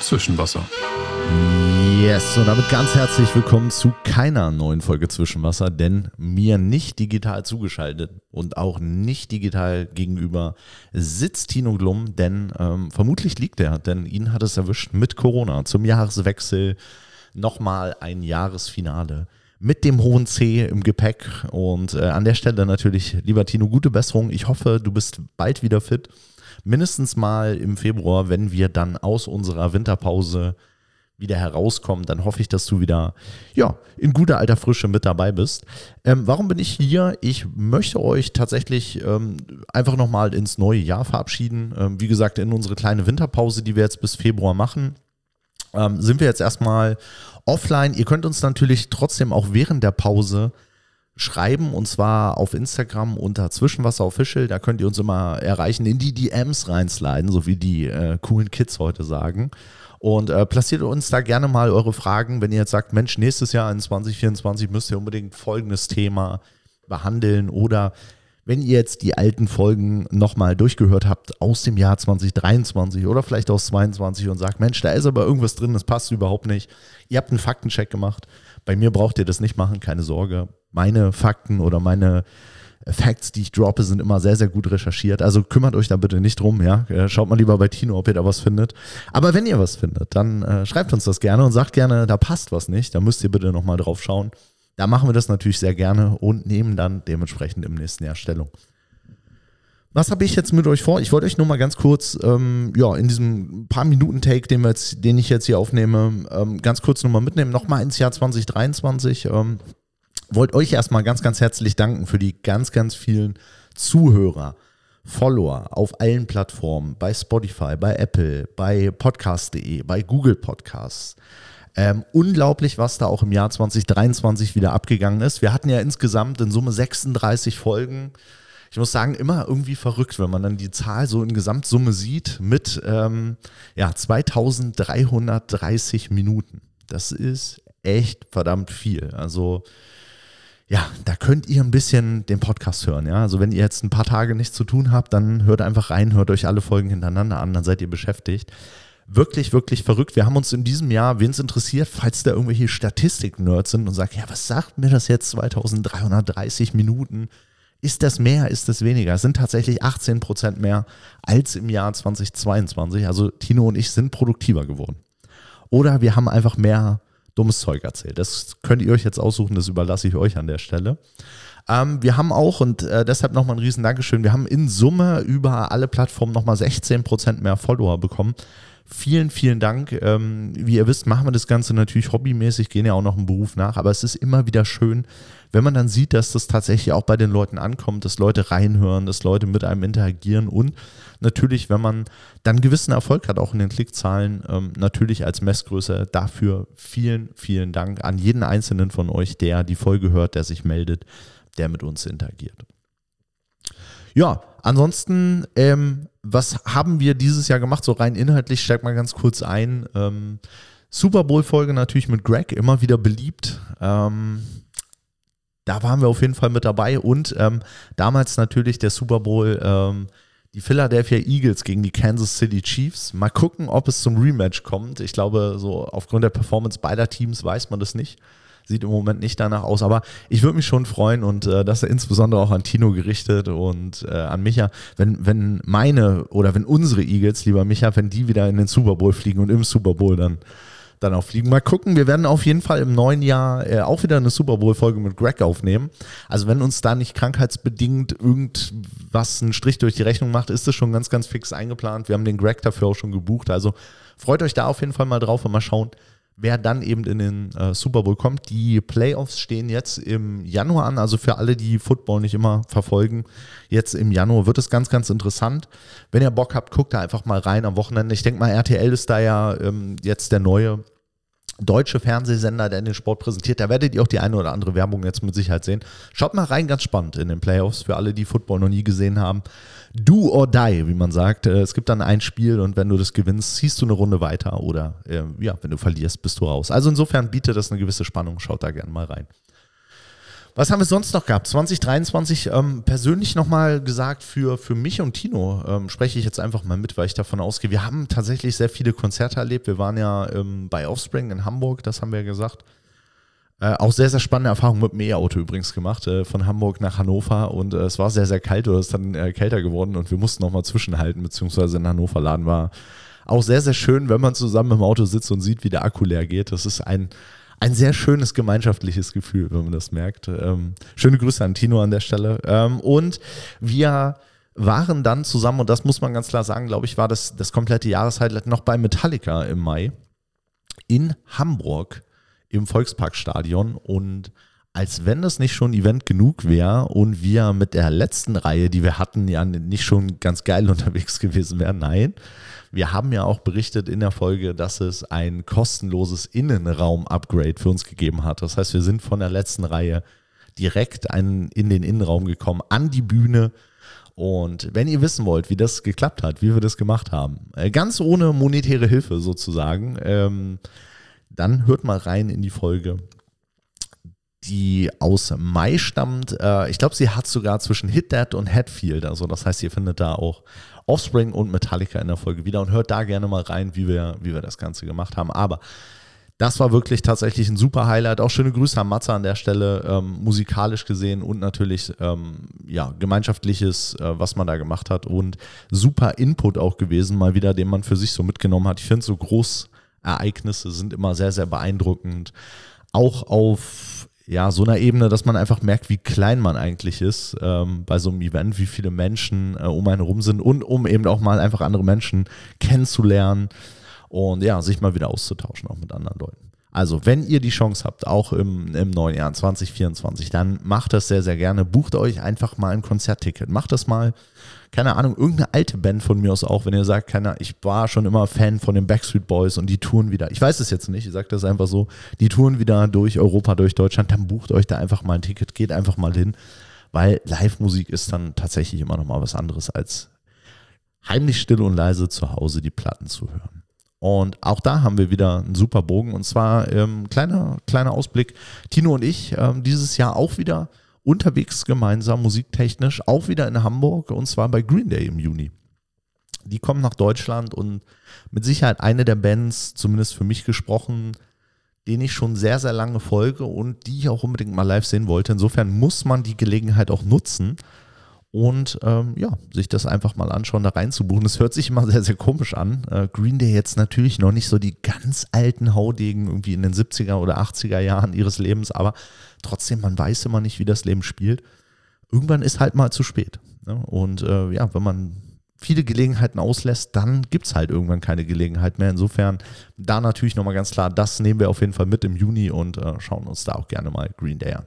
Zwischenwasser. Yes, und damit ganz herzlich willkommen zu keiner neuen Folge Zwischenwasser, denn mir nicht digital zugeschaltet und auch nicht digital gegenüber sitzt Tino Glum, denn ähm, vermutlich liegt er, denn ihn hat es erwischt mit Corona zum Jahreswechsel nochmal ein Jahresfinale mit dem hohen C im Gepäck und äh, an der Stelle natürlich, lieber Tino, gute Besserung. Ich hoffe, du bist bald wieder fit mindestens mal im Februar, wenn wir dann aus unserer Winterpause wieder herauskommen, dann hoffe ich, dass du wieder ja, in guter alter Frische mit dabei bist. Ähm, warum bin ich hier? Ich möchte euch tatsächlich ähm, einfach nochmal ins neue Jahr verabschieden. Ähm, wie gesagt, in unsere kleine Winterpause, die wir jetzt bis Februar machen, ähm, sind wir jetzt erstmal offline. Ihr könnt uns natürlich trotzdem auch während der Pause schreiben und zwar auf Instagram unter Zwischenwasser Official. Da könnt ihr uns immer erreichen, in die DMs reinsliden, so wie die äh, coolen Kids heute sagen. Und äh, platziert uns da gerne mal eure Fragen, wenn ihr jetzt sagt, Mensch, nächstes Jahr in 2024 müsst ihr unbedingt folgendes Thema behandeln oder wenn ihr jetzt die alten Folgen nochmal durchgehört habt aus dem Jahr 2023 oder vielleicht aus 2022 und sagt, Mensch, da ist aber irgendwas drin, das passt überhaupt nicht. Ihr habt einen Faktencheck gemacht. Bei mir braucht ihr das nicht machen, keine Sorge meine Fakten oder meine Facts, die ich droppe, sind immer sehr, sehr gut recherchiert. Also kümmert euch da bitte nicht drum, ja. Äh, schaut mal lieber bei Tino, ob ihr da was findet. Aber wenn ihr was findet, dann äh, schreibt uns das gerne und sagt gerne, da passt was nicht. Da müsst ihr bitte nochmal drauf schauen. Da machen wir das natürlich sehr gerne und nehmen dann dementsprechend im nächsten Jahr Stellung. Was habe ich jetzt mit euch vor? Ich wollte euch nur mal ganz kurz, ähm, ja, in diesem paar Minuten Take, den, den ich jetzt hier aufnehme, ähm, ganz kurz nochmal mitnehmen, nochmal ins Jahr 2023. Ähm, wollte euch erstmal ganz, ganz herzlich danken für die ganz, ganz vielen Zuhörer, Follower auf allen Plattformen, bei Spotify, bei Apple, bei podcast.de, bei Google Podcasts. Ähm, unglaublich, was da auch im Jahr 2023 wieder abgegangen ist. Wir hatten ja insgesamt in Summe 36 Folgen. Ich muss sagen, immer irgendwie verrückt, wenn man dann die Zahl so in Gesamtsumme sieht mit ähm, ja, 2330 Minuten. Das ist echt verdammt viel. Also ja, da könnt ihr ein bisschen den Podcast hören. Ja, also wenn ihr jetzt ein paar Tage nichts zu tun habt, dann hört einfach rein, hört euch alle Folgen hintereinander an, dann seid ihr beschäftigt. Wirklich, wirklich verrückt. Wir haben uns in diesem Jahr, wen es interessiert, falls da irgendwelche Statistik-Nerds sind und sagt, ja, was sagt mir das jetzt 2330 Minuten? Ist das mehr, ist das weniger? Es sind tatsächlich 18 Prozent mehr als im Jahr 2022. Also Tino und ich sind produktiver geworden. Oder wir haben einfach mehr dummes Zeug erzählt. Das könnt ihr euch jetzt aussuchen, das überlasse ich euch an der Stelle. Ähm, wir haben auch, und äh, deshalb nochmal ein riesen Dankeschön, wir haben in Summe über alle Plattformen nochmal 16% mehr Follower bekommen. Vielen, vielen Dank. Ähm, wie ihr wisst, machen wir das Ganze natürlich hobbymäßig, gehen ja auch noch einen Beruf nach, aber es ist immer wieder schön, wenn man dann sieht, dass das tatsächlich auch bei den Leuten ankommt, dass Leute reinhören, dass Leute mit einem interagieren und natürlich, wenn man dann gewissen Erfolg hat, auch in den Klickzahlen, ähm, natürlich als Messgröße dafür vielen, vielen Dank an jeden einzelnen von euch, der die Folge hört, der sich meldet, der mit uns interagiert. Ja, ansonsten, ähm, was haben wir dieses Jahr gemacht? So rein inhaltlich, steigt mal ganz kurz ein. Ähm, Super Bowl-Folge natürlich mit Greg, immer wieder beliebt. Ähm, da waren wir auf jeden Fall mit dabei und ähm, damals natürlich der Super Bowl, ähm, die Philadelphia Eagles gegen die Kansas City Chiefs. Mal gucken, ob es zum Rematch kommt. Ich glaube, so aufgrund der Performance beider Teams weiß man das nicht. Sieht im Moment nicht danach aus, aber ich würde mich schon freuen und äh, das insbesondere auch an Tino gerichtet und äh, an Micha, wenn, wenn meine oder wenn unsere Eagles, lieber Micha, wenn die wieder in den Super Bowl fliegen und im Super Bowl dann dann auch fliegen. Mal gucken, wir werden auf jeden Fall im neuen Jahr äh, auch wieder eine Super Bowl-Folge mit Greg aufnehmen. Also wenn uns da nicht krankheitsbedingt irgendwas einen Strich durch die Rechnung macht, ist das schon ganz, ganz fix eingeplant. Wir haben den Greg dafür auch schon gebucht. Also freut euch da auf jeden Fall mal drauf und mal schauen, wer dann eben in den äh, Super Bowl kommt. Die Playoffs stehen jetzt im Januar an, also für alle, die Football nicht immer verfolgen, jetzt im Januar wird es ganz, ganz interessant. Wenn ihr Bock habt, guckt da einfach mal rein am Wochenende. Ich denke mal, RTL ist da ja ähm, jetzt der neue deutsche Fernsehsender, der den Sport präsentiert. Da werdet ihr auch die eine oder andere Werbung jetzt mit Sicherheit sehen. Schaut mal rein, ganz spannend in den Playoffs für alle, die Football noch nie gesehen haben. Do or die, wie man sagt. Äh, es gibt dann ein Spiel und wenn du das gewinnst, ziehst du eine Runde weiter oder äh, ja, wenn du verlierst, bist du raus. Also insofern bietet das eine gewisse Spannung. Schaut da gerne mal rein. Was haben wir sonst noch gehabt? 2023 ähm, persönlich nochmal gesagt, für, für mich und Tino ähm, spreche ich jetzt einfach mal mit, weil ich davon ausgehe, wir haben tatsächlich sehr viele Konzerte erlebt. Wir waren ja ähm, bei Offspring in Hamburg, das haben wir ja gesagt. Äh, auch sehr, sehr spannende Erfahrung mit dem E-Auto übrigens gemacht, äh, von Hamburg nach Hannover und äh, es war sehr, sehr kalt oder es ist dann äh, kälter geworden und wir mussten nochmal zwischenhalten, beziehungsweise in Hannover laden war auch sehr, sehr schön, wenn man zusammen im Auto sitzt und sieht, wie der Akku leer geht. Das ist ein ein sehr schönes gemeinschaftliches Gefühl, wenn man das merkt. Ähm, schöne Grüße an Tino an der Stelle. Ähm, und wir waren dann zusammen, und das muss man ganz klar sagen, glaube ich, war das, das komplette Jahreshighlight noch bei Metallica im Mai in Hamburg im Volksparkstadion und als wenn das nicht schon Event genug wäre und wir mit der letzten Reihe, die wir hatten, ja nicht schon ganz geil unterwegs gewesen wären. Nein, wir haben ja auch berichtet in der Folge, dass es ein kostenloses Innenraum-Upgrade für uns gegeben hat. Das heißt, wir sind von der letzten Reihe direkt in den Innenraum gekommen, an die Bühne. Und wenn ihr wissen wollt, wie das geklappt hat, wie wir das gemacht haben, äh, ganz ohne monetäre Hilfe sozusagen, ähm, dann hört mal rein in die Folge die aus Mai stammt. Äh, ich glaube, sie hat sogar zwischen Hit That und Hatfield. Also das heißt, ihr findet da auch Offspring und Metallica in der Folge wieder und hört da gerne mal rein, wie wir, wie wir das Ganze gemacht haben. Aber das war wirklich tatsächlich ein super Highlight. Auch schöne Grüße an Matze an der Stelle, ähm, musikalisch gesehen und natürlich ähm, ja, gemeinschaftliches, äh, was man da gemacht hat und super Input auch gewesen, mal wieder, den man für sich so mitgenommen hat. Ich finde so Großereignisse sind immer sehr, sehr beeindruckend. Auch auf ja, so einer Ebene, dass man einfach merkt, wie klein man eigentlich ist ähm, bei so einem Event, wie viele Menschen äh, um einen herum sind und um eben auch mal einfach andere Menschen kennenzulernen und ja, sich mal wieder auszutauschen, auch mit anderen Leuten. Also, wenn ihr die Chance habt, auch im, im neuen Jahr 2024, dann macht das sehr, sehr gerne. Bucht euch einfach mal ein Konzertticket. Macht das mal, keine Ahnung, irgendeine alte Band von mir aus auch, wenn ihr sagt, keine, ich war schon immer Fan von den Backstreet Boys und die touren wieder. Ich weiß es jetzt nicht, ich sage das einfach so. Die touren wieder durch Europa, durch Deutschland. Dann bucht euch da einfach mal ein Ticket, geht einfach mal hin, weil Live-Musik ist dann tatsächlich immer noch mal was anderes als heimlich still und leise zu Hause die Platten zu hören. Und auch da haben wir wieder einen super Bogen. Und zwar ähm, kleiner, kleiner Ausblick. Tino und ich ähm, dieses Jahr auch wieder unterwegs gemeinsam, musiktechnisch, auch wieder in Hamburg und zwar bei Green Day im Juni. Die kommen nach Deutschland und mit Sicherheit eine der Bands, zumindest für mich gesprochen, denen ich schon sehr, sehr lange folge und die ich auch unbedingt mal live sehen wollte. Insofern muss man die Gelegenheit auch nutzen und ähm, ja, sich das einfach mal anschauen, da reinzubuchen. Das hört sich immer sehr, sehr komisch an. Äh, Green Day jetzt natürlich noch nicht so die ganz alten Haudegen irgendwie in den 70er oder 80er Jahren ihres Lebens, aber trotzdem, man weiß immer nicht, wie das Leben spielt. Irgendwann ist halt mal zu spät. Ne? Und äh, ja, wenn man viele Gelegenheiten auslässt, dann gibt es halt irgendwann keine Gelegenheit mehr. Insofern da natürlich nochmal ganz klar, das nehmen wir auf jeden Fall mit im Juni und äh, schauen uns da auch gerne mal Green Day an.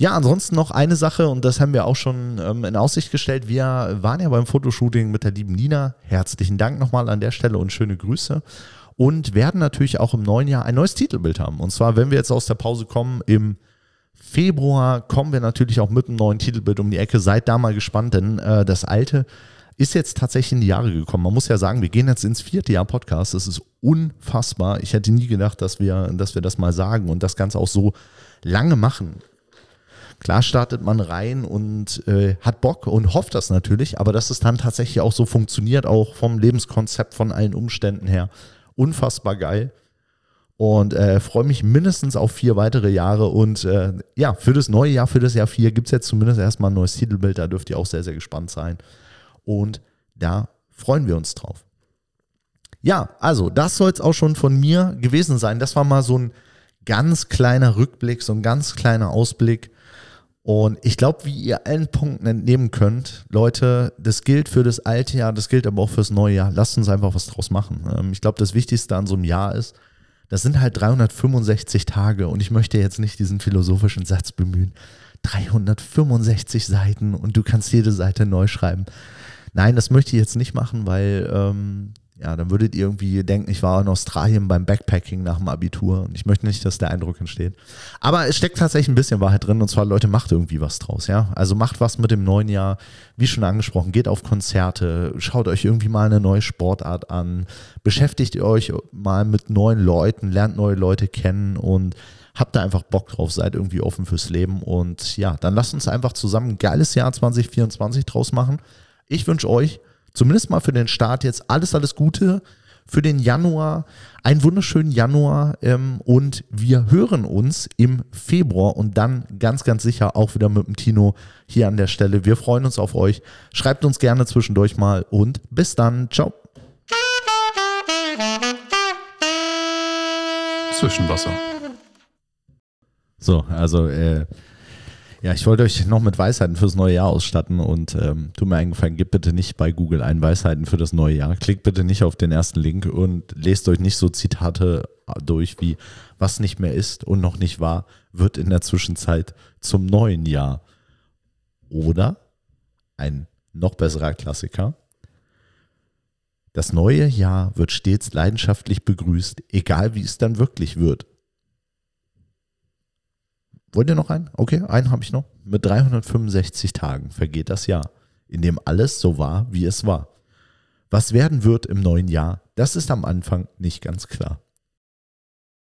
Ja, ansonsten noch eine Sache und das haben wir auch schon ähm, in Aussicht gestellt. Wir waren ja beim Fotoshooting mit der lieben Nina. Herzlichen Dank nochmal an der Stelle und schöne Grüße. Und werden natürlich auch im neuen Jahr ein neues Titelbild haben. Und zwar, wenn wir jetzt aus der Pause kommen, im Februar kommen wir natürlich auch mit einem neuen Titelbild um die Ecke. Seid da mal gespannt, denn äh, das alte ist jetzt tatsächlich in die Jahre gekommen. Man muss ja sagen, wir gehen jetzt ins vierte Jahr Podcast. Das ist unfassbar. Ich hätte nie gedacht, dass wir, dass wir das mal sagen und das Ganze auch so lange machen. Klar startet man rein und äh, hat Bock und hofft das natürlich, aber dass es dann tatsächlich auch so funktioniert, auch vom Lebenskonzept, von allen Umständen her, unfassbar geil. Und äh, freue mich mindestens auf vier weitere Jahre. Und äh, ja, für das neue Jahr, für das Jahr vier, gibt es jetzt zumindest erstmal ein neues Titelbild. Da dürft ihr auch sehr, sehr gespannt sein. Und da freuen wir uns drauf. Ja, also das soll es auch schon von mir gewesen sein. Das war mal so ein ganz kleiner Rückblick, so ein ganz kleiner Ausblick und ich glaube, wie ihr allen Punkten entnehmen könnt, Leute, das gilt für das alte Jahr, das gilt aber auch fürs neue Jahr. Lasst uns einfach was draus machen. Ähm, ich glaube, das Wichtigste an so einem Jahr ist, das sind halt 365 Tage und ich möchte jetzt nicht diesen philosophischen Satz bemühen. 365 Seiten und du kannst jede Seite neu schreiben. Nein, das möchte ich jetzt nicht machen, weil ähm, ja, dann würdet ihr irgendwie denken, ich war in Australien beim Backpacking nach dem Abitur und ich möchte nicht, dass der Eindruck entsteht. Aber es steckt tatsächlich ein bisschen Wahrheit drin und zwar, Leute, macht irgendwie was draus, ja. Also macht was mit dem neuen Jahr, wie schon angesprochen, geht auf Konzerte, schaut euch irgendwie mal eine neue Sportart an, beschäftigt euch mal mit neuen Leuten, lernt neue Leute kennen und habt da einfach Bock drauf, seid irgendwie offen fürs Leben und ja, dann lasst uns einfach zusammen ein geiles Jahr 2024 draus machen. Ich wünsche euch zumindest mal für den Start jetzt alles, alles Gute für den Januar. Einen wunderschönen Januar ähm, und wir hören uns im Februar und dann ganz, ganz sicher auch wieder mit dem Tino hier an der Stelle. Wir freuen uns auf euch. Schreibt uns gerne zwischendurch mal und bis dann. Ciao. Zwischenwasser. So, also äh, ja, ich wollte euch noch mit Weisheiten fürs neue Jahr ausstatten und ähm, tut mir eingefallen, gebt bitte nicht bei Google ein Weisheiten für das neue Jahr. Klickt bitte nicht auf den ersten Link und lest euch nicht so Zitate durch wie was nicht mehr ist und noch nicht war, wird in der Zwischenzeit zum neuen Jahr. Oder ein noch besserer Klassiker. Das neue Jahr wird stets leidenschaftlich begrüßt, egal wie es dann wirklich wird. Wollt ihr noch einen? Okay, einen habe ich noch. Mit 365 Tagen vergeht das Jahr, in dem alles so war, wie es war. Was werden wird im neuen Jahr, das ist am Anfang nicht ganz klar.